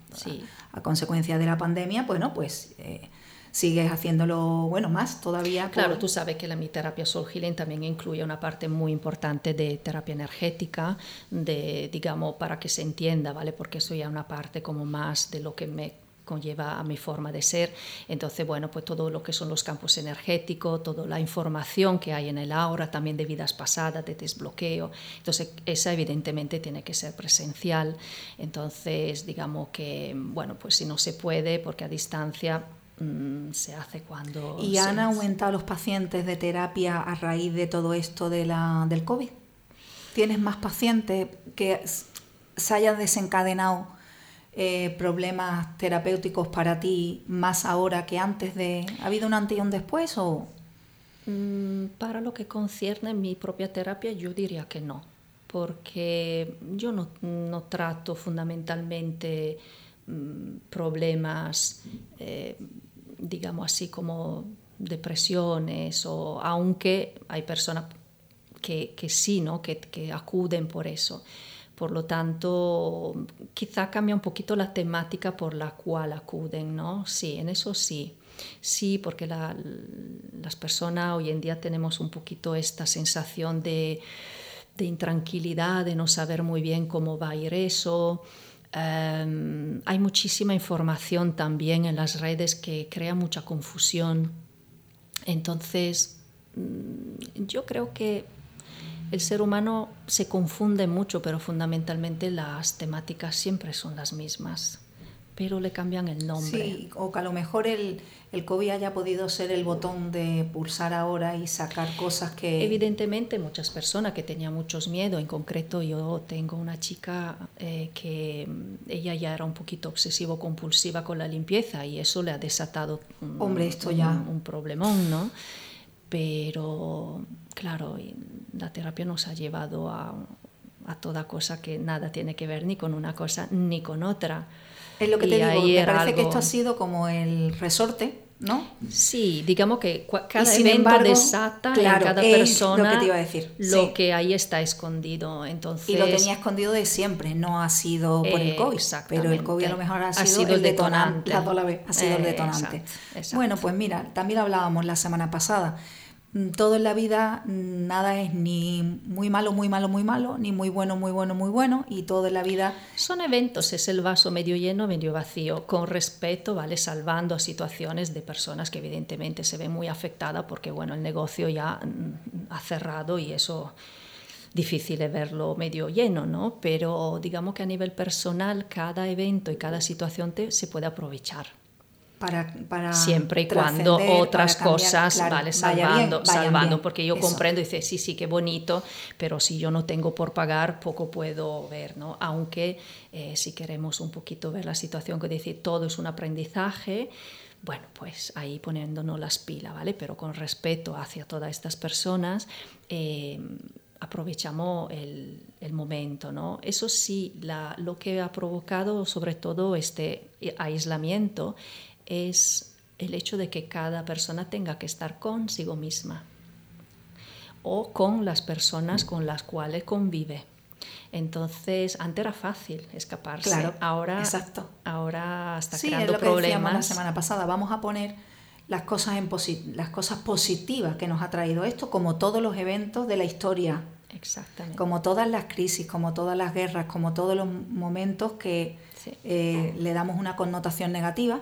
consecuencia de la pandemia, bueno, pues... Eh, sigues haciéndolo, bueno, más todavía. Claro, tú sabes que la mi terapia Soul Healing también incluye una parte muy importante de terapia energética, de, digamos, para que se entienda, ¿vale? Porque eso ya es una parte como más de lo que me conlleva a mi forma de ser. Entonces, bueno, pues todo lo que son los campos energéticos, toda la información que hay en el aura, también de vidas pasadas, de desbloqueo. Entonces, esa evidentemente tiene que ser presencial. Entonces, digamos que, bueno, pues si no se puede, porque a distancia Mm, se hace cuando... ¿Y han aumentado los pacientes de terapia a raíz de todo esto de la, del COVID? ¿Tienes más pacientes que se hayan desencadenado eh, problemas terapéuticos para ti más ahora que antes de... ¿Ha habido un antes y un después o...? Mm, para lo que concierne mi propia terapia, yo diría que no, porque yo no, no trato fundamentalmente mm, problemas eh, digamos así, como depresiones, o aunque hay personas que, que sí, ¿no? que, que acuden por eso. Por lo tanto, quizá cambia un poquito la temática por la cual acuden, ¿no? Sí, en eso sí. Sí, porque la, las personas hoy en día tenemos un poquito esta sensación de, de intranquilidad, de no saber muy bien cómo va a ir eso, Em, hay muchísima información también en las redes que crea mucha confusión. Entonces, mm, yo creo que el ser humano se confunde mucho, pero fundamentalmente las temáticas siempre son las mismas pero le cambian el nombre. Sí, o que a lo mejor el, el COVID haya podido ser el botón de pulsar ahora y sacar cosas que... Evidentemente muchas personas que tenían muchos miedos, en concreto yo tengo una chica eh, que mm, ella ya era un poquito obsesivo-compulsiva con la limpieza y eso le ha desatado un, Hombre, esto ya... un problemón, ¿no? Pero claro, la terapia nos ha llevado a a toda cosa que nada tiene que ver ni con una cosa ni con otra. Es lo que te digo, me parece que esto ha sido como el resorte ¿no? Sí, digamos que cada evento desata en cada persona lo que, iba a decir. lo que ahí está escondido. Entonces, y lo tenía escondido de siempre, no ha sido por el COVID, pero el COVID a lo mejor ha sido, el detonante, ha sido el detonante. Bueno, pues mira, también hablábamos la semana pasada todo en la vida, mm, nada es ni muy malo, muy malo, muy malo, ni muy bueno, muy bueno, muy bueno, y todo en la vida... Son eventos, es el vaso medio lleno, medio vacío, con respeto, ¿vale? Salvando a situaciones de personas que evidentemente se ven muy afectadas porque, bueno, el negocio ya mm, ha cerrado y eso difícil de verlo medio lleno, ¿no? Pero digamos que a nivel personal, cada evento y cada situación te, se puede aprovechar. Para, siempre y cuando otras cosas vale salvando salvando porque yo comprendo y dice sí sí qué bonito pero si yo no tengo por pagar poco puedo ver no aunque eh, si queremos un poquito ver la situación que dice todo es un aprendizaje bueno, pues ahí poniéndonos las pilas, ¿vale? Pero con respeto hacia todas estas personas, eh, aprovechamos el, el, momento, ¿no? Eso sí, la, lo que ha provocado sobre todo este aislamiento es el hecho de que cada persona tenga que estar consigo misma o con las personas con las cuales convive. Entonces, antes era fácil escaparse. Claro, ahora, exacto. ahora está sí, creando es lo que problemas. la semana pasada. Vamos a poner las cosas, en las cosas positivas que nos ha traído esto, como todos los eventos de la historia. Exactamente. Como todas las crisis, como todas las guerras, como todos los momentos que eh, le damos una connotación negativa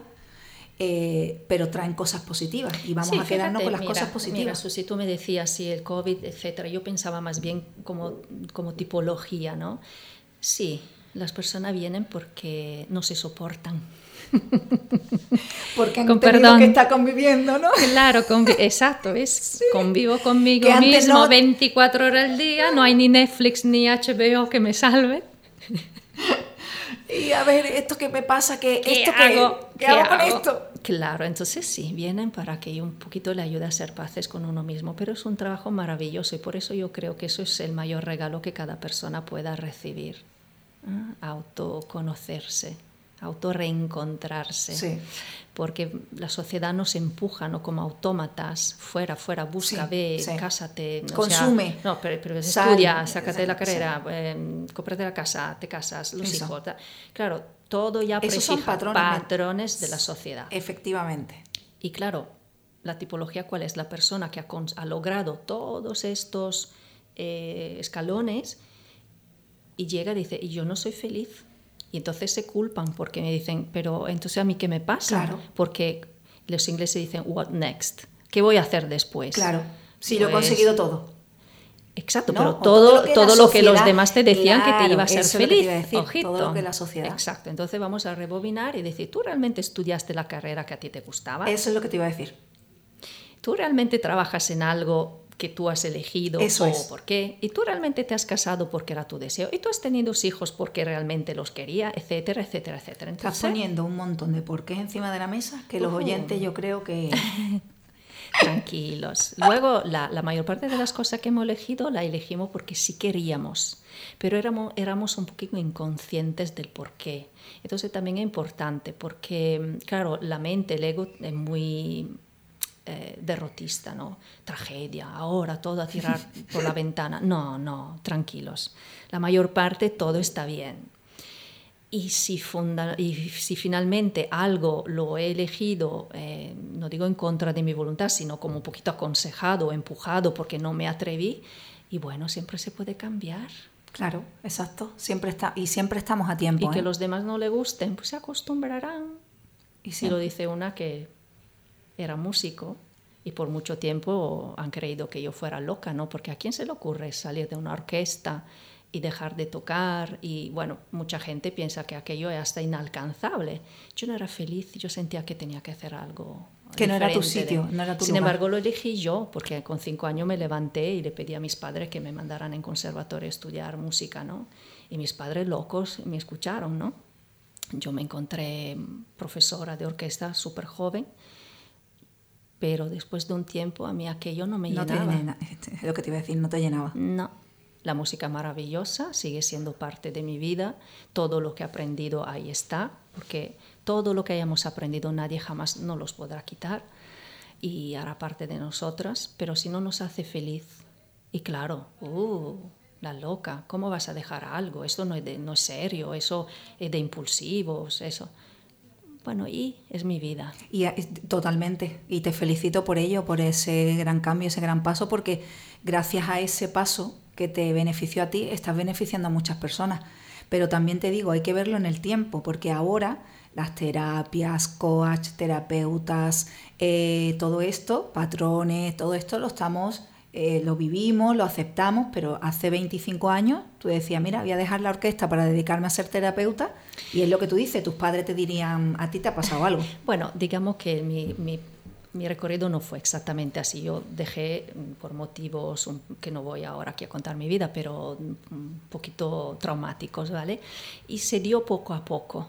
eh, pero traen cosas positivas y vamos a quedarnos con las cosas positivas. si tú me decías si el COVID, etcétera, yo pensaba más bien como, como tipología, ¿no? Sí, las personas vienen porque no se soportan. Porque han Con perdón. que está conviviendo, ¿no? Claro, exacto, es convivo conmigo mismo 24 horas al día, no hay ni Netflix ni HBO que me salve y a ver, esto que me pasa, que esto hago? ¿qué, hago con esto? Claro, entonces sí, vienen para que un poquito le ayude a ser paces con uno mismo, pero es un trabajo maravilloso y por eso yo creo que eso es el mayor regalo que cada persona pueda recibir, ¿eh? autoconocerse autorreencontrarse. Sí. Porque la sociedad nos empuja ¿no? como autómatas, fuera, fuera, busca, ve, cásate. Consume. no, pero, estudia, sácate la carrera, eh, cómprate la casa, te casas, los hijos. Claro, todo ya Esos son patrones, de la sociedad. Efectivamente. Y claro, la tipología cuál es? La persona que ha, logrado todos estos eh, escalones y llega y dice, y yo no soy feliz y entonces se culpan porque me dicen, pero entonces a mí qué me pasa? Claro. Porque los ingleses dicen, what next? ¿Qué voy a hacer después? Claro, si lo he pues conseguido todo. Exacto, pero todo, todo, lo, que, los demás te decían que te iba a ser feliz. Ojito. Todo lo que la sociedad. Exacto, entonces vamos a rebobinar y decir, ¿tú realmente estudiaste la carrera que a ti te gustaba? Eso es lo que te iba a decir. ¿Tú realmente trabajas en algo que tú has elegido Eso o por qué. Y tú realmente te has casado porque era tu deseo. Y tú has tenido hijos porque realmente los quería, etcétera, etcétera, etcétera. Estás poniendo un montón de porqués encima de la mesa que los uh. oyentes yo creo que... Tranquilos. Luego, la, la, mayor parte de las cosas que hemos elegido la elegimos porque sí queríamos, pero éramos, éramos un poquito inconscientes del por qué. Entonces también es importante porque, claro, la mente, el ego es muy eh, derrotista, ¿no? Tragedia, ahora todo a tirar por la ventana. No, no, tranquilos. La mayor parte todo está bien. Y si, funda, y si finalmente algo lo he elegido, eh, no digo en contra de mi voluntad, sino como un poquito aconsejado, empujado porque no me atreví, y bueno, siempre se puede cambiar. Claro, exacto. Siempre está, y siempre estamos a tiempo. Y que ¿eh? los demás no le gusten, pues se acostumbrarán. Y si lo dice una que era músico y por mucho tiempo han creído que yo fuera loca, ¿no? Porque a quién se le ocurre salir de una orquesta y dejar de tocar y bueno, mucha gente piensa que aquello es hasta inalcanzable. Yo no era feliz, yo sentía que tenía que hacer algo. Que no era tu sitio, no era tu Sin embargo, lo elegí yo, porque con cinco años me levanté y le pedí a mis padres que me mandaran en conservatorio a estudiar música, ¿no? Y mis padres locos me escucharon, ¿no? Yo me encontré profesora de orquesta súper joven pero después de un tiempo a mí aquello no me no llenaba. Te, lo que te iba a decir, no te llenaba. No. La música maravillosa sigue siendo parte de mi vida, todo lo que he aprendido ahí está, porque todo lo que hayamos aprendido nadie jamás nos los podrá quitar y hará parte de nosotras, pero si no nos hace feliz, y claro, uh, la loca, ¿cómo vas a dejar algo? Esto no es, no es serio, eso es de impulsivos, eso. Bueno, y es mi vida. Y totalmente. Y te felicito por ello, por ese gran cambio, ese gran paso, porque gracias a ese paso que te benefició a ti, estás beneficiando a muchas personas. Pero también te digo, hay que verlo en el tiempo, porque ahora las terapias, coach, terapeutas, eh, todo esto, patrones, todo esto lo estamos, eh, lo vivimos, lo aceptamos, pero hace 25 años tú decías, mira, voy a dejar la orquesta para dedicarme a ser terapeuta, y es lo que tú dices, tus padres te dirían, a ti te ha pasado algo. bueno, digamos que mi, mi, mi recorrido no fue exactamente así. Yo dejé mm, por motivos que no voy ahora aquí a contar mi vida, pero un poquito traumáticos, ¿vale? Y se dio poco a poco.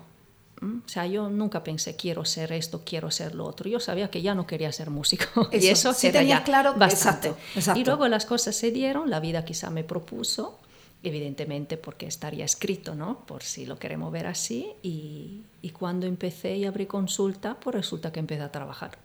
O sea, yo nunca pensé quiero ser esto, quiero ser lo otro. Yo sabía que ya no quería ser músico. y eso sí tenía claro bastante. Y luego las cosas se dieron, la vida quizá me propuso, evidentemente porque estaría escrito, ¿no? Por si lo queremos ver así. Y, y cuando empecé y abrí consulta, pues resulta que empecé a trabajar.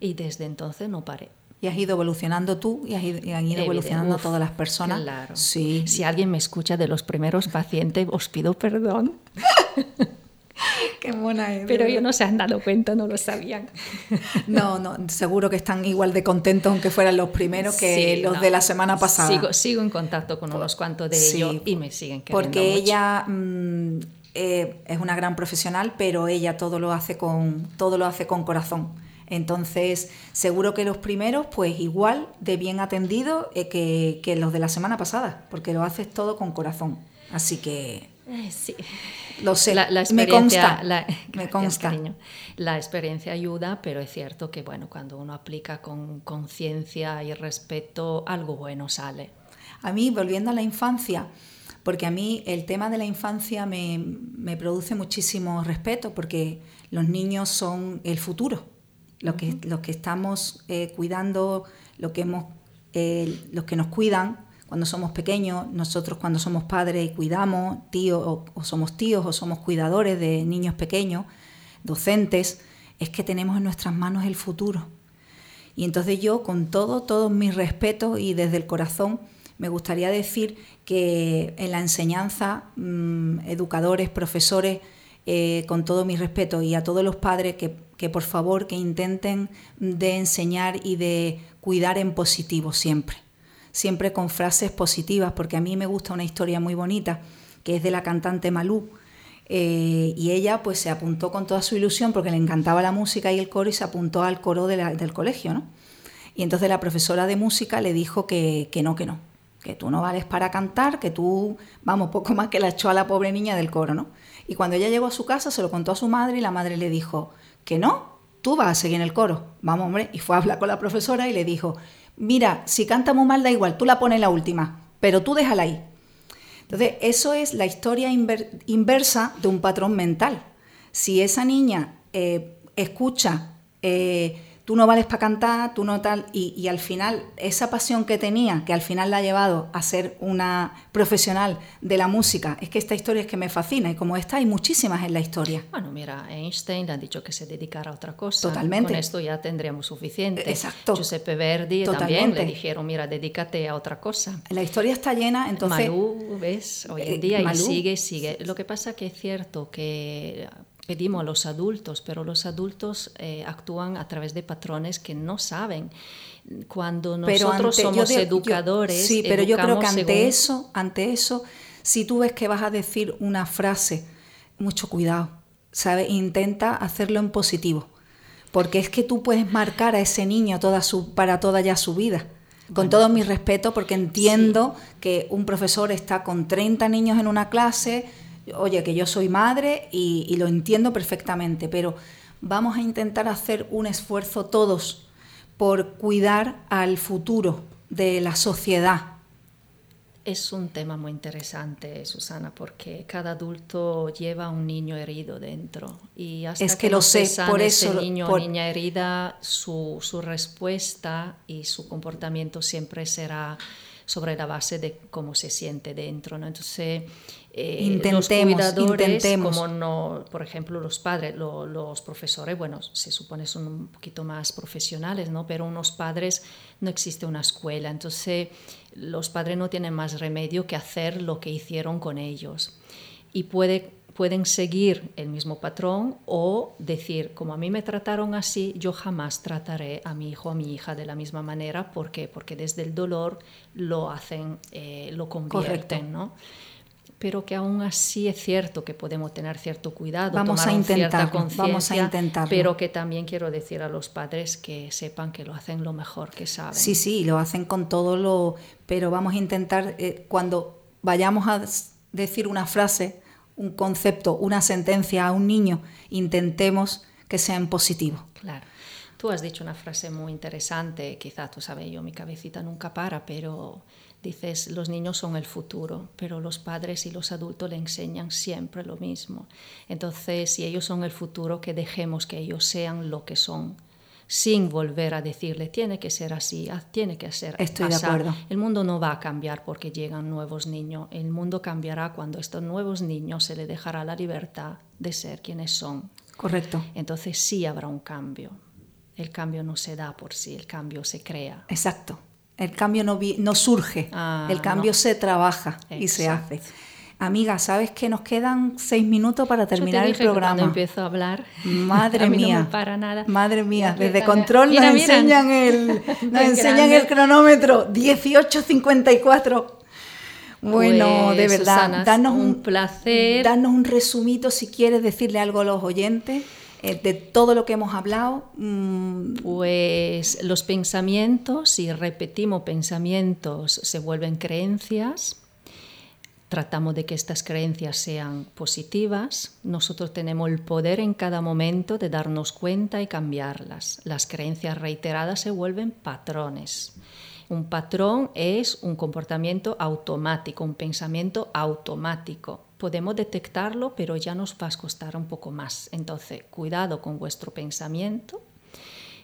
Y desde entonces no paré. Y has ido evolucionando tú y has ido, han ido evolucionando todas las personas. Claro. Sí. Si alguien me escucha de los primeros pacientes, os pido perdón. Qué mona Pero ellos no se han dado cuenta, no lo sabían. No, no, seguro que están igual de contentos, aunque fueran los primeros, que los de la semana pasada. Sigo, sigo en contacto con unos cuantos de ellos y me siguen queriendo Porque ella mm, eh, es una gran profesional, pero ella todo lo hace con, todo lo hace con corazón. Entonces, seguro que los primeros, pues igual de bien atendidos eh, que, que los de la semana pasada, porque lo haces todo con corazón. Así que sí. Lo sé, la, me consta. La, me consta. La experiencia ayuda, pero es cierto que bueno, cuando uno aplica con conciencia y respeto, algo bueno sale. A mí, volviendo a la infancia, porque a mí el tema de la infancia me, me produce muchísimo respeto, porque los niños son el futuro, los que, los que estamos eh, cuidando, lo que hemos, eh, los que nos cuidan cuando somos pequeños, nosotros cuando somos padres y cuidamos, tíos o, somos tíos o somos cuidadores de niños pequeños, docentes, es que tenemos en nuestras manos el futuro. Y entonces yo, con todo, todos mis respetos y desde el corazón, me gustaría decir que en la enseñanza, mm, educadores, profesores, eh, con todo mi respeto y a todos los padres que, que por favor que intenten de enseñar y de cuidar en positivo siempre siempre con frases positivas, porque a mí me gusta una historia muy bonita, que es de la cantante Malú. Eh, y ella pues se apuntó con toda su ilusión porque le encantaba la música y el coro y se apuntó al coro del colegio, ¿no? Y entonces la profesora de música le dijo que, que no, que no, que tú no vales para cantar, que tú, vamos, poco más que la echó a la pobre niña del coro, ¿no? Y cuando ella llegó a su casa se lo contó a su madre y la madre le dijo, que no, tú vas a seguir en el coro, vamos, hombre, y fue a hablar con la profesora y le dijo, mira, si canta muy mal da igual, tú la pones la última, pero tú déjala ahí. Entonces, eso es la historia inversa de un patrón mental. Si esa niña eh, escucha eh, tú no vales para cantar, tú no tal, y, al final esa pasión que tenía, que al final la ha llevado a ser una profesional de la música, es que esta historia es que me fascina y como esta hay muchísimas en la historia. Bueno, mira, Einstein le han dicho que se dedicara a otra cosa. Totalmente. Con esto ya tendríamos suficiente. Exacto. Giuseppe Verdi también le dijeron, mira, dedícate a otra cosa. La historia está llena, entonces... Malú, ves, hoy en eh, día y sigue, sigue. Lo que pasa que es cierto que pedimos a los adultos, pero los adultos eh, actúan a través de patrones que no saben. Cuando nosotros somos educadores, sí, pero yo creo que ante eso, ante eso, si tú ves que vas a decir una frase, mucho cuidado, ¿sabes? Intenta hacerlo en positivo, porque es que tú puedes marcar a ese niño toda su, para toda ya su vida. Con todo mi respeto, porque entiendo que un profesor está con 30 niños en una clase, oye, que yo soy madre y, lo entiendo perfectamente, pero vamos a intentar hacer un esfuerzo todos por cuidar al futuro de la sociedad. Es un tema muy interesante, Susana, porque cada adulto lleva un niño herido dentro y hasta es que, lo sé, por eso ese niño o niña herida, su, su respuesta y su comportamiento siempre será sobre la base de cómo se siente dentro. ¿no? Entonces, eh, intentemos, los cuidadores, intentemos. como no, por ejemplo, los padres, lo, los profesores, bueno, se supone son un poquito más profesionales, ¿no? Pero unos padres no existe una escuela, entonces los padres no tienen más remedio que hacer lo que hicieron con ellos. Y puede pueden seguir el mismo patrón o decir, como a mí me trataron así, yo jamás trataré a mi hijo o a mi hija de la misma manera. ¿Por qué? Porque desde el dolor lo hacen, eh, lo convierten, ¿no? Pero que aún así es cierto que podemos tener cierto cuidado, vamos tomar a intentarlo, vamos a intentarlo. pero que también quiero decir a los padres que sepan que lo hacen lo mejor que saben. Sí, sí, lo hacen con todo lo... Pero vamos a intentar, eh, cuando vayamos a decir una frase, un concepto, una sentencia a un niño, intentemos que sea en positivo. Claro. Tú has dicho una frase muy interesante, quizá tú sabes, yo mi cabecita nunca para, pero dices, los niños son el futuro, pero los padres y los adultos le enseñan siempre lo mismo. Entonces, si ellos son el futuro, que dejemos que ellos sean lo que son sin volver a decirle, tiene que ser así, tiene que ser Estoy de asá". acuerdo. El mundo no va a cambiar porque llegan nuevos niños. El mundo cambiará cuando a estos nuevos niños se les dejará la libertad de ser quienes son. Correcto. Entonces sí habrá un cambio. El cambio no se da por sí, el cambio se crea. Exacto. El cambio no, vi- no surge, Ah, el cambio no. se trabaja y se hace. Amiga, ¿sabes que nos quedan seis minutos para terminar Yo te el dije que cuando programa? empiezo a hablar, Madre a mí mía. no me para nada. Madre mía, desde control Mira, nos mira. enseñan el, nos enseñan grande. el cronómetro, 18.54. Bueno, Pues, de verdad, Susana, danos un placer. Danos un resumito si quieres decirle algo a los oyentes eh, de todo lo que hemos hablado. Mm, Pues los pensamientos, si repetimos pensamientos, se vuelven creencias. Tratamos de que estas creencias sean positivas. Nosotros tenemos el poder en cada momento de darnos cuenta y cambiarlas. Las creencias reiteradas se vuelven patrones. Un patrón es un comportamiento automático, un pensamiento automático. Podemos detectarlo, pero ya nos va a costar un poco más. Entonces, cuidado con vuestro pensamiento.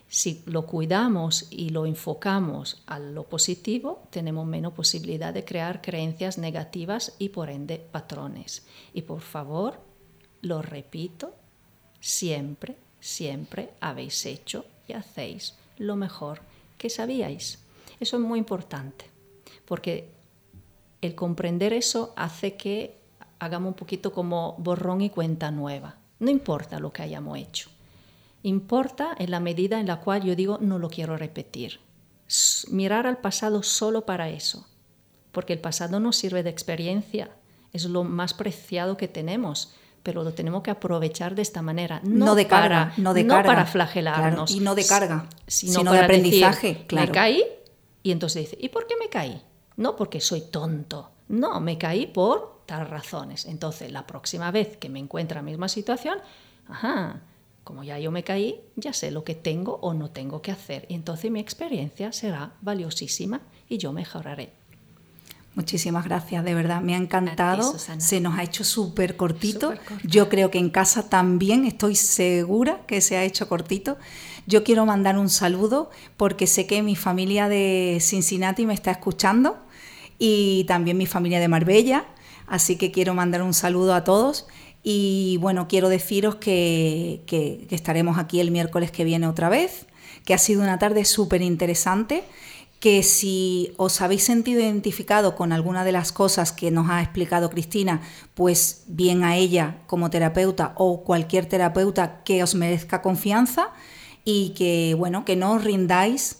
Si lo cuidamos y lo enfocamos a lo positivo, tenemos menos posibilidad de crear creencias negativas y por ende patrones. Y por favor, lo repito, siempre, siempre habéis hecho y hacéis lo mejor que sabíais. Eso es muy importante, porque el comprender eso hace que hagamos un poquito como borrón y cuenta nueva. No importa lo que hayamos hecho. Importa en la medida en la cual yo digo no lo quiero repetir. Mirar al pasado solo para eso, porque el pasado nos sirve de experiencia, es lo más preciado que tenemos, pero lo tenemos que aprovechar de esta manera, no, No de carga, para, no de carga, para flagelarnos, claro, y no de carga, sino, sino de aprendizaje, decir, claro. Me caí y entonces dice, ¿y por qué me caí? No porque soy tonto, no, me caí por tal razones. Entonces, la próxima vez que me encuentre en la misma situación, ajá, como ya yo me caí, ya sé lo que tengo o no tengo que hacer. Y entonces mi experiencia será valiosísima y yo mejoraré. Muchísimas gracias, de verdad, me ha encantado. Se nos ha hecho súper cortito. Yo creo que en casa también estoy segura que se ha hecho cortito. Yo quiero mandar un saludo porque sé que mi familia de Cincinnati me está escuchando y también mi familia de Marbella, así que quiero mandar un saludo a todos. Y bueno, quiero deciros que, que- que estaremos aquí el miércoles que viene otra vez, que ha sido una tarde súper interesante, que si os habéis sentido identificado con alguna de las cosas que nos ha explicado Cristina, pues bien a ella como terapeuta o cualquier terapeuta que os merezca confianza y que bueno, que no os rindáis,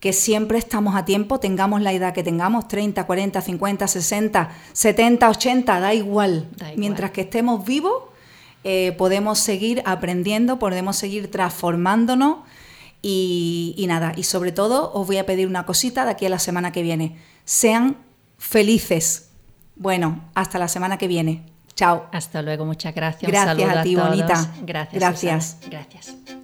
que siempre estamos a tiempo, tengamos la edad que tengamos, 30, 40, 50, 60, 70, 80, da igual. Da igual. Mientras que estemos vivos, eh, podemos seguir aprendiendo, podemos seguir transformándonos y, y nada, y sobre todo os voy a pedir una cosita de aquí a la semana que viene. Sean felices. Bueno, hasta la semana que viene. Chao. Hasta luego, muchas gracias. Gracias Un a ti, todos. bonita. Gracias. Gracias. Susana. Gracias.